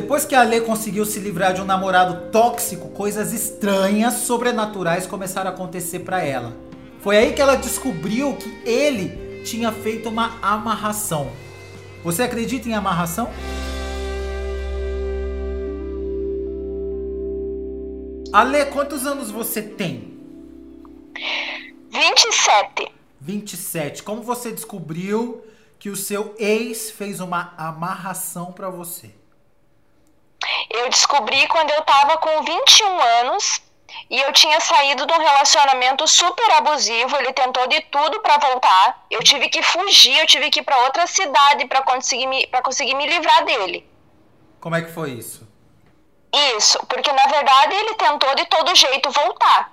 Depois que a Lê conseguiu se livrar de um namorado tóxico, coisas estranhas, sobrenaturais começaram a acontecer para ela. Foi aí que ela descobriu que ele tinha feito uma amarração. Você acredita em amarração? Ale, quantos anos você tem? 27. 27. Como você descobriu que o seu ex fez uma amarração para você? Eu descobri quando eu tava com 21 anos e eu tinha saído de um relacionamento super abusivo. Ele tentou de tudo para voltar. Eu tive que fugir, eu tive que ir para outra cidade para conseguir me para conseguir me livrar dele. Como é que foi isso? Isso, porque na verdade ele tentou de todo jeito voltar.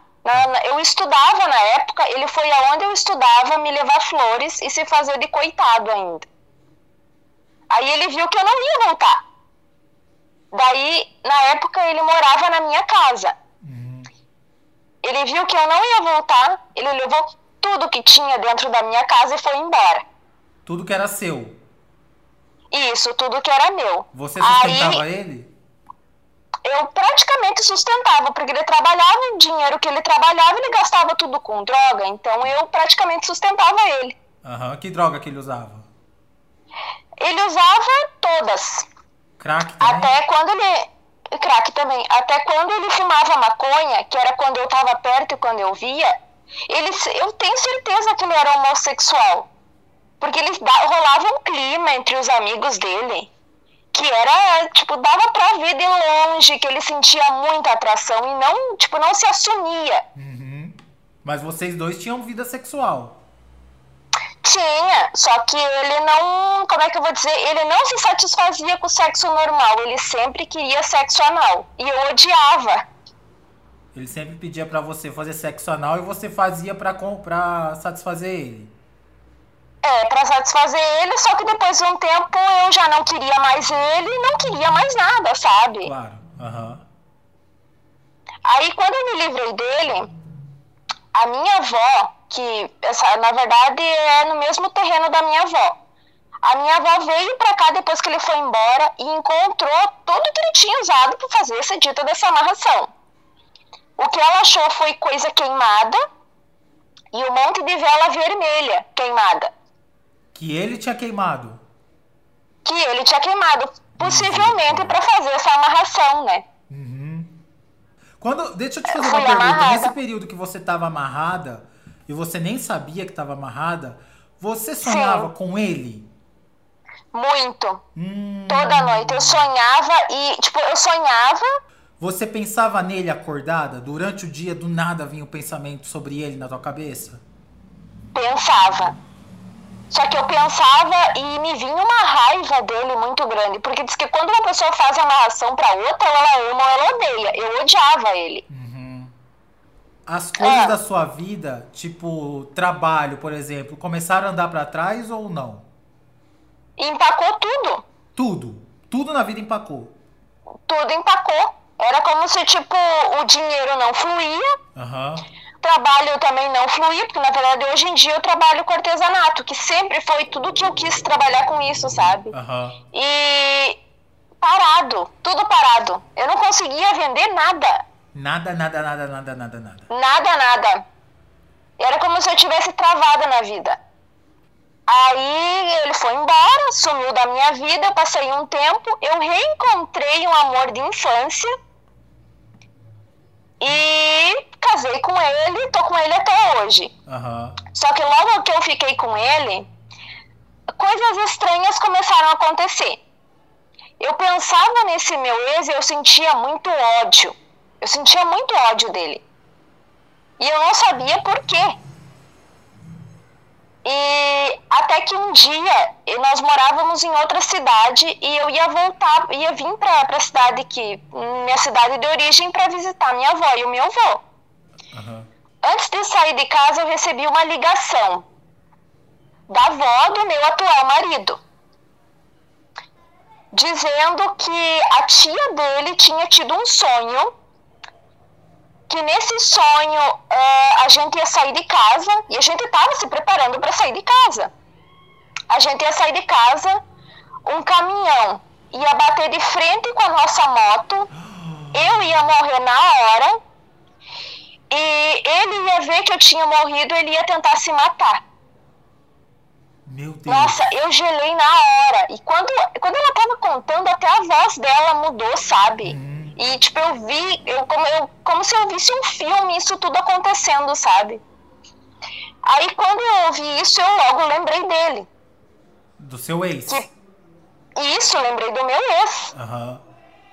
Eu estudava na época, ele foi aonde eu estudava me levar flores e se fazer de coitado ainda. Aí ele viu que eu não ia voltar. Daí, na época, ele morava na minha casa. Uhum. Ele viu que eu não ia voltar, ele levou tudo que tinha dentro da minha casa e foi embora. Tudo que era seu? Isso, tudo que era meu. Você sustentava Aí, ele? eu praticamente sustentava, porque ele trabalhava, o dinheiro que ele trabalhava, ele gastava tudo com droga, então eu praticamente sustentava ele. Aham, que droga que ele usava? Ele usava todas. Crack também? Até quando ele... Crack também. Até quando ele fumava maconha, que era quando eu tava perto e quando eu via, ele, eu tenho certeza que ele era homossexual. Porque ele rolava um clima entre os amigos dele que era, tipo, dava pra ver de longe que ele sentia muita atração e não, tipo, não se assumia. Uhum. Mas vocês dois tinham vida sexual. Tinha, só que ele não, como é que eu vou dizer, ele não se satisfazia com o sexo normal, ele sempre queria sexo anal, e eu odiava. Ele sempre pedia para você fazer sexo anal e você fazia pra, pra satisfazer ele. É, pra satisfazer ele, só que depois de um tempo eu já não queria mais ele e não queria mais nada, sabe? Claro. Uhum. Aí quando eu me livrei dele, a minha avó, que essa, na verdade é no mesmo terreno da minha avó, a minha avó veio pra cá depois que ele foi embora e encontrou tudo que ele tinha usado para fazer essa dita dessa amarração. O que ela achou foi coisa queimada e um monte de vela vermelha queimada. Que ele tinha queimado. Que ele tinha queimado. Possivelmente para fazer essa amarração, né? Uhum. Quando, deixa eu te fazer uma pergunta. Amarrada. Nesse período que você estava amarrada e você nem sabia que estava amarrada, você sonhava Sim. com ele? Muito. Hum. Toda noite. Eu sonhava e, tipo, eu sonhava. Você pensava nele acordada? Durante o dia, do nada vinha o um pensamento sobre ele na tua cabeça? Pensava. Só que eu pensava e me vinha uma raiva dele muito grande, porque diz que quando uma pessoa faz amarração para outra, ela ama ou ela odeia. Eu odiava ele. Uhum. As coisas é. da sua vida, tipo trabalho, por exemplo, começaram a andar para trás ou não? Empacou tudo. Tudo. Tudo na vida empacou. Tudo empacou. Era como se, tipo, o dinheiro não fluía. Uhum trabalho também não fluía, porque na verdade hoje em dia eu trabalho com artesanato, que sempre foi tudo que eu quis trabalhar com isso, sabe? Uhum. E parado, tudo parado. Eu não conseguia vender nada. Nada, nada, nada, nada, nada, nada. Nada, nada. Era como se eu tivesse travada na vida. Aí ele foi embora, sumiu da minha vida, eu passei um tempo, eu reencontrei um amor de infância e casei com ele, tô com ele até hoje. Uhum. Só que logo que eu fiquei com ele, coisas estranhas começaram a acontecer. Eu pensava nesse meu ex e eu sentia muito ódio. Eu sentia muito ódio dele. E eu não sabia por quê. E até que um dia nós morávamos em outra cidade e eu ia voltar, ia vir para a cidade que minha cidade de origem para visitar minha avó e o meu avô. Uhum. Antes de sair de casa eu recebi uma ligação da avó do meu atual marido, dizendo que a tia dele tinha tido um sonho que nesse sonho uh, a gente ia sair de casa e a gente estava se preparando para sair de casa. A gente ia sair de casa, um caminhão ia bater de frente com a nossa moto, eu ia morrer na hora, e ele ia ver que eu tinha morrido, ele ia tentar se matar. Meu Deus. Nossa, eu gelei na hora. E quando, quando ela tava contando, até a voz dela mudou, sabe? Hum. E tipo, eu vi, eu, como, eu, como se eu visse um filme, isso tudo acontecendo, sabe? Aí quando eu ouvi isso, eu logo lembrei dele. Do seu ex. Que- Isso, lembrei do meu ex. Aham.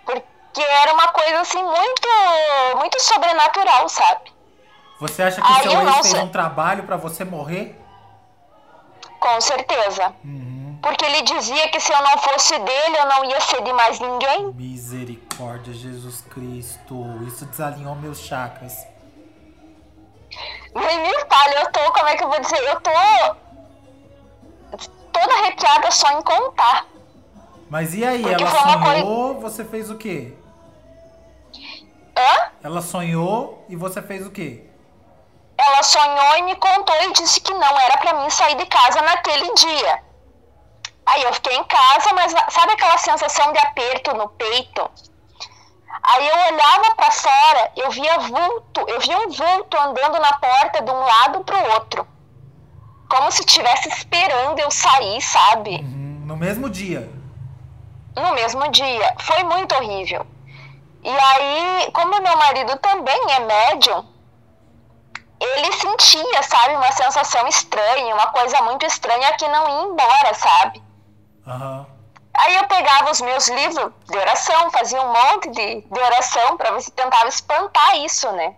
Porque era uma coisa assim muito, muito sobrenatural, sabe? Você acha que Aí seu eu ex não fez um trabalho pra você morrer? Com certeza. Uhum. Porque ele dizia que se eu não fosse dele, eu não ia ser de mais ninguém. Misericórdia, Jesus Cristo. Isso desalinhou meus chakras. Nem me fale, eu tô, como é que eu vou dizer? Eu tô toda arrepiada só em contar. Mas e aí, Porque ela sonhou, você fez o quê? Hã? Ela sonhou e você fez o quê? Ela sonhou e me contou e disse que não era pra mim sair de casa naquele dia. Aí eu fiquei em casa, mas sabe aquela sensação de aperto no peito? Aí eu olhava pra fora, eu via vulto, eu via um vulto andando na porta de um lado pro outro. Como se estivesse esperando eu sair, sabe? Uhum, No mesmo dia. no mesmo dia. Foi muito horrível. E aí, como meu marido também é médium, ele sentia, sabe, uma sensação estranha, uma coisa muito estranha que não ia embora, sabe? Aí eu pegava os meus livros de oração, fazia um monte de, de oração para ver se tentava espantar isso, né?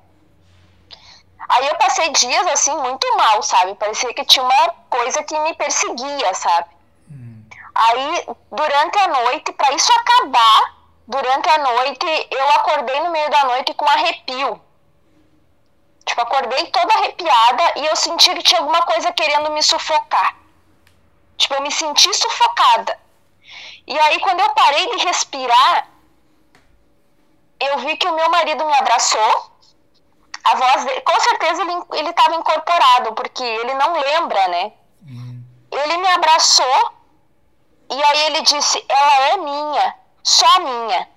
Aí eu passei dias assim muito mal, sabe? Parecia que tinha uma coisa que me perseguia, sabe? Aí, durante a noite, para isso acabar, durante a noite, eu acordei no meio da noite com arrepio. Tipo, acordei toda arrepiada e eu senti que tinha alguma coisa querendo me sufocar. Tipo, eu me senti sufocada. E aí, quando eu parei de respirar, eu vi que o meu marido me abraçou. A voz dele, com certeza ele ele estava incorporado, porque ele não lembra, né? Ele me abraçou e aí ele disse: Ela é minha, só minha.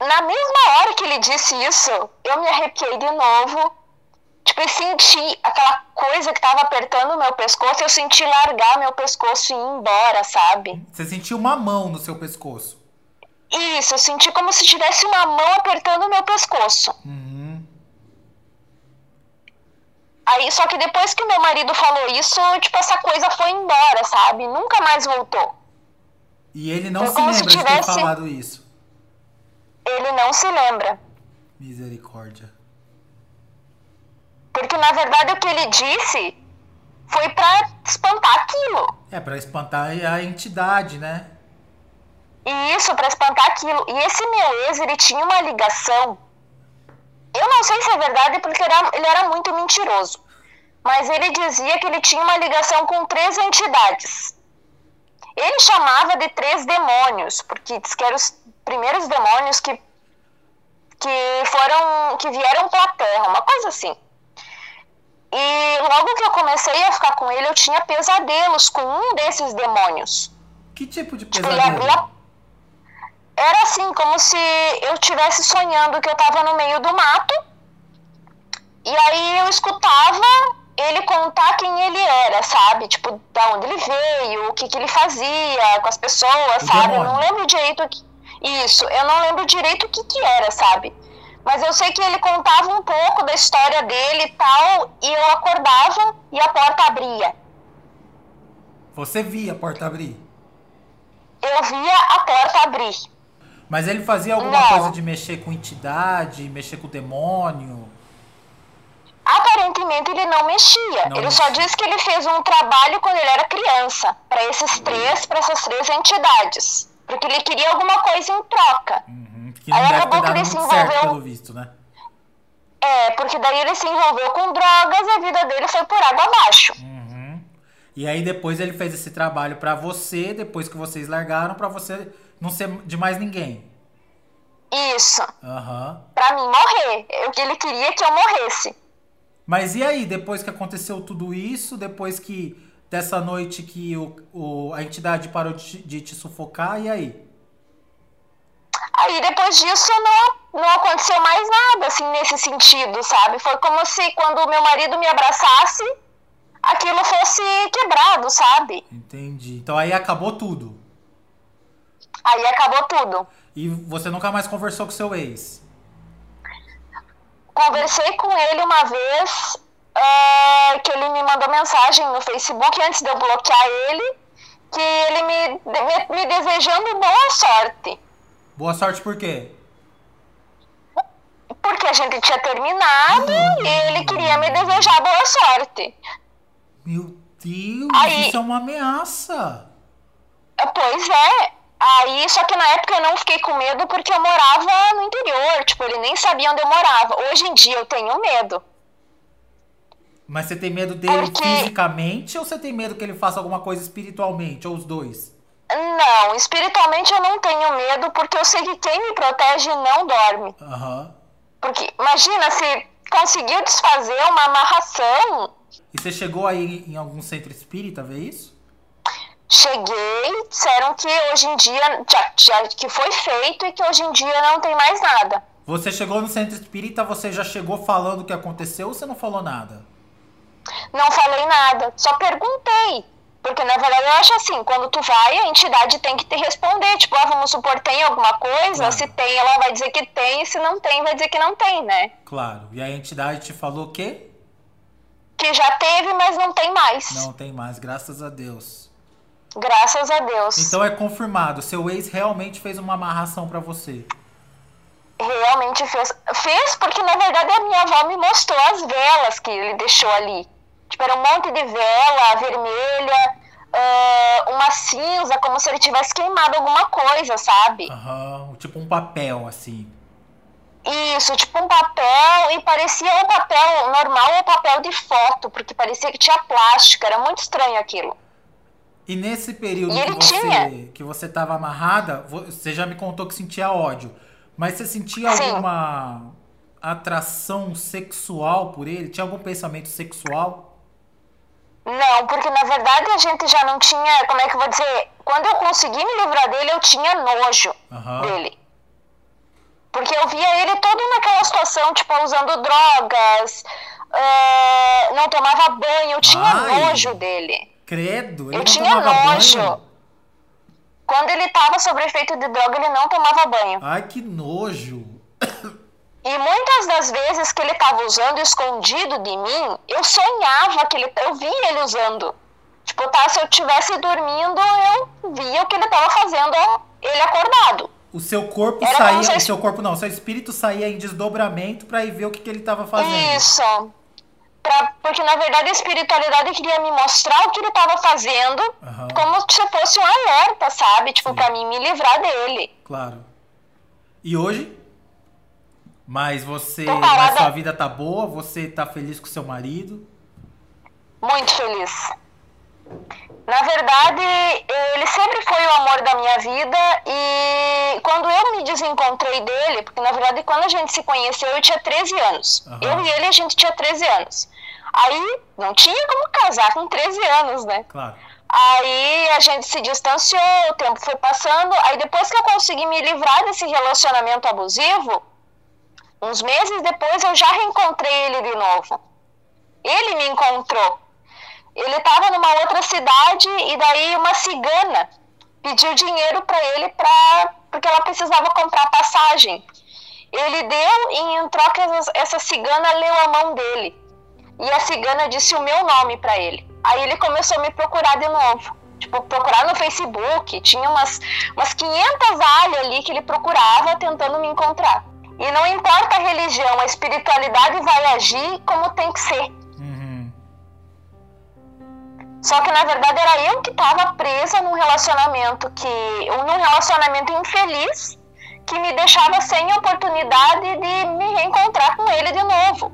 Na mesma hora que ele disse isso, eu me arrepiei de novo. Tipo, eu senti aquela coisa que tava apertando o meu pescoço, eu senti largar meu pescoço e ir embora, sabe? Você sentiu uma mão no seu pescoço. Isso, eu senti como se tivesse uma mão apertando o meu pescoço. Uhum. Aí, só que depois que meu marido falou isso, tipo, essa coisa foi embora, sabe? Nunca mais voltou. E ele não Foi se lembra se de ter tivesse- falado isso. Ele não se lembra. Misericórdia. Porque, na verdade, o que ele disse foi pra espantar aquilo. É, pra espantar a entidade, né? E isso pra espantar aquilo. E esse meu ex, ele tinha uma ligação. Eu não sei se é verdade porque era- ele era muito mentiroso. Mas ele dizia que ele tinha uma ligação com três entidades. Ele chamava de três demônios, porque diz que eram os primeiros demônios que, que foram. que vieram pra terra, uma coisa assim. E logo que eu comecei a ficar com ele, eu tinha pesadelos com um desses demônios. Que tipo de Tipo, pesadelo? abria. Era assim, como se eu estivesse sonhando que eu tava no meio do mato. E aí eu escutava ele contar quem ele era, sabe? Tipo, da onde ele veio, o que, que ele fazia com as pessoas, O sabe? Eu demônio. não lembro direito o que. Isso, eu não lembro direito o que, que era, sabe? Mas eu sei que ele contava um pouco da história dele e tal, e eu acordava e a porta abria. Você via a porta abrir. Eu via a porta abrir. Mas ele fazia alguma Não. coisa de mexer com entidade, mexer com o demônio? Aparentemente ele não mexia. Não ele só mexia. disse que ele fez um trabalho quando ele era criança, para esses três, para essas três entidades, porque ele queria alguma coisa em troca. Uhum, que não Aí deve ter acabou que dado muito se certo, envolveu- pelo visto, né? É, porque daí ele se envolveu com drogas e a vida dele foi por água abaixo. Uhum. E aí depois ele fez esse trabalho pra você, depois que vocês largaram, pra você não ser de mais ninguém. Isso, Aham. pra mim morrer. O que ele queria é que eu morresse. Mas e aí, depois que aconteceu tudo isso, depois que dessa noite que o, o, a entidade parou de, de te sufocar, e aí? Aí depois disso não, não aconteceu mais nada, assim, nesse sentido, sabe? Foi como se quando o meu marido me abraçasse, aquilo fosse quebrado, sabe? Entendi. Então aí acabou tudo. Aí acabou tudo. E você nunca mais conversou com seu ex? Conversei com ele uma vez, é, que ele me mandou mensagem no Facebook antes de eu bloquear ele, que ele me, me, me desejando boa sorte. Boa sorte por quê? Porque a gente tinha terminado e ele queria me desejar boa sorte. Meu Deus, Aí- isso é uma ameaça. Pois é. Aí, só que na época eu não fiquei com medo porque eu morava no interior. Tipo, ele nem sabia onde eu morava. Hoje em dia eu tenho medo. Mas você tem medo dele Porque- fisicamente ou você tem medo que ele faça alguma coisa espiritualmente? Ou os dois? Não, espiritualmente eu não tenho medo porque eu sei que quem me protege não dorme. Aham. Porque, imagina, se conseguiu desfazer uma amarração, E você chegou aí em algum centro espírita ver isso? cheguei, disseram que hoje em dia, já, já- que foi feito e que hoje em dia não tem mais nada. Você chegou no centro espírita, você já chegou falando o que aconteceu ou você não falou nada? Não falei nada, só perguntei. Porque na verdade eu acho assim, quando tu vai, a entidade tem que te responder. Tipo, ah, vamos supor, tem alguma coisa? Claro. Se tem, ela vai dizer que tem, e se não tem, vai dizer que não tem, né? Claro. E a entidade te falou o quê? Que já teve, mas não tem mais. Não tem mais, graças a Deus. Graças a Deus. Então é confirmado, seu ex realmente fez uma amarração pra você. Realmente fez. Fez porque, na verdade, a minha avó me mostrou as velas que ele deixou ali. Tipo, era um monte de vela vermelha, ah, uma cinza, como se ele tivesse queimado alguma coisa, sabe? Aham, tipo um papel assim. Isso, tipo um papel, e parecia um papel normal ou papel de foto, porque parecia que tinha plástico, era muito estranho aquilo. E nesse período E que você tinha. que você tava amarrada, vo- você já me contou que sentia ódio. Mas você sentia Sim. alguma atração sexual por ele? Tinha algum pensamento sexual? Não, porque na verdade a gente já não tinha, como é que eu vou dizer? Quando eu consegui me livrar dele, eu tinha nojo Aham. dele. Porque eu via ele todo naquela situação, tipo, usando drogas, ah, não tomava banho, eu tinha Ai. nojo dele. Credo, ele Eu tinha nojo. banho. Quando ele tava sob efeito de droga, ele não tomava banho. Ai, que nojo. E muitas das vezes que ele tava usando escondido de mim, eu sonhava que ele. Eu via ele usando. Tipo, tá, se eu estivesse dormindo, eu via o que ele tava fazendo, ele acordado. O seu corpo Era saía, se- o seu corpo não, o seu espírito saía em desdobramento pra ir ver o que, que ele tava fazendo. Isso. Pra, porque na verdade a espiritualidade queria me mostrar o que ele tava fazendo, Aham. como se fosse um alerta, sabe? Tipo, pra mim me livrar dele. Claro. E hoje? Mas você, mas sua vida tá boa, você tá feliz com seu marido? Muito feliz. Na verdade, ele sempre foi o amor da minha vida e quando eu me desencontrei dele, porque na verdade quando a gente se conheceu eu tinha 13 anos. Aham. Eu e ele a gente tinha 13 anos. Aí não tinha como casar com 13 anos, né? Claro. Aí a gente se distanciou, o tempo foi passando. Aí depois que eu consegui me livrar desse relacionamento abusivo, uns meses depois eu já reencontrei ele de novo. Ele me encontrou. Ele estava numa outra cidade e daí uma cigana pediu dinheiro para ele pra, porque ela precisava comprar passagem. Ele deu e em troca essa, cigana leu a mão dele. E a cigana disse o meu nome para ele. Aí ele começou a me procurar de novo. Tipo, procurar no Facebook. Tinha umas, umas 500 alhas ali que ele procurava tentando me encontrar. E não importa a religião, a espiritualidade vai agir como tem que ser. Uhum. Só que na verdade era eu que estava presa num relacionamento que. num relacionamento infeliz que me deixava sem oportunidade de me reencontrar com ele de novo.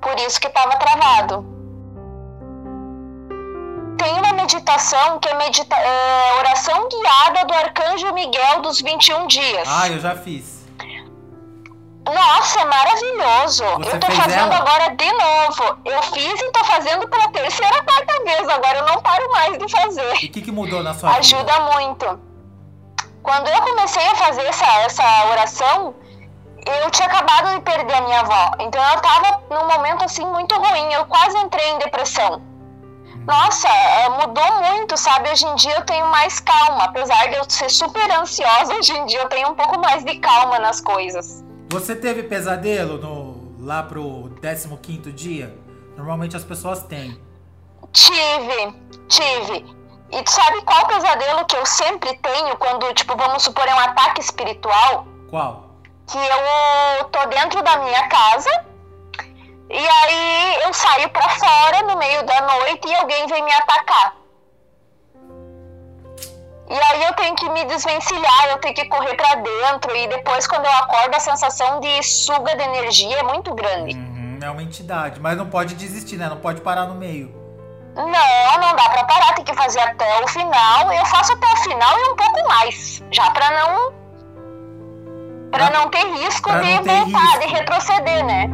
Por isso que estava travado. Tem uma meditação que é, medita é oração guiada do Arcanjo Miguel dos 21 dias. Ah, eu já fiz. Nossa, é maravilhoso. Você eu tô fazendo ela? agora de novo. Eu fiz e tô fazendo pela terceira, quarta vez. Agora eu não mais de fazer. E o que, que mudou na sua Ajuda vida? muito. Quando eu comecei a fazer essa, essa oração, eu tinha acabado de perder a minha avó. Então eu tava num momento assim muito ruim. Eu quase entrei em depressão. Nossa, é, mudou muito, sabe? Hoje em dia eu tenho mais calma. Apesar de eu ser super ansiosa, hoje em dia eu tenho um pouco mais de calma nas coisas. Você teve pesadelo no, lá pro 15 dia? Normalmente as pessoas têm. Tive, tive. E tu sabe qual pesadelo que eu sempre tenho quando, tipo, vamos supor, é um ataque espiritual? Qual? Que eu tô dentro da minha casa e aí eu saio pra fora no meio da noite e alguém vem me atacar. E aí eu tenho que me desvencilhar, eu tenho que correr pra dentro e depois quando eu acordo a sensação de suga de energia é muito grande. Uhum, é uma entidade, mas não pode desistir, né? Não pode parar no meio. Não, não dá pra parar, tem que fazer até o final. Eu faço até o final e um pouco mais, já pra não para Pra- não ter risco de voltar, risco. de retroceder, né?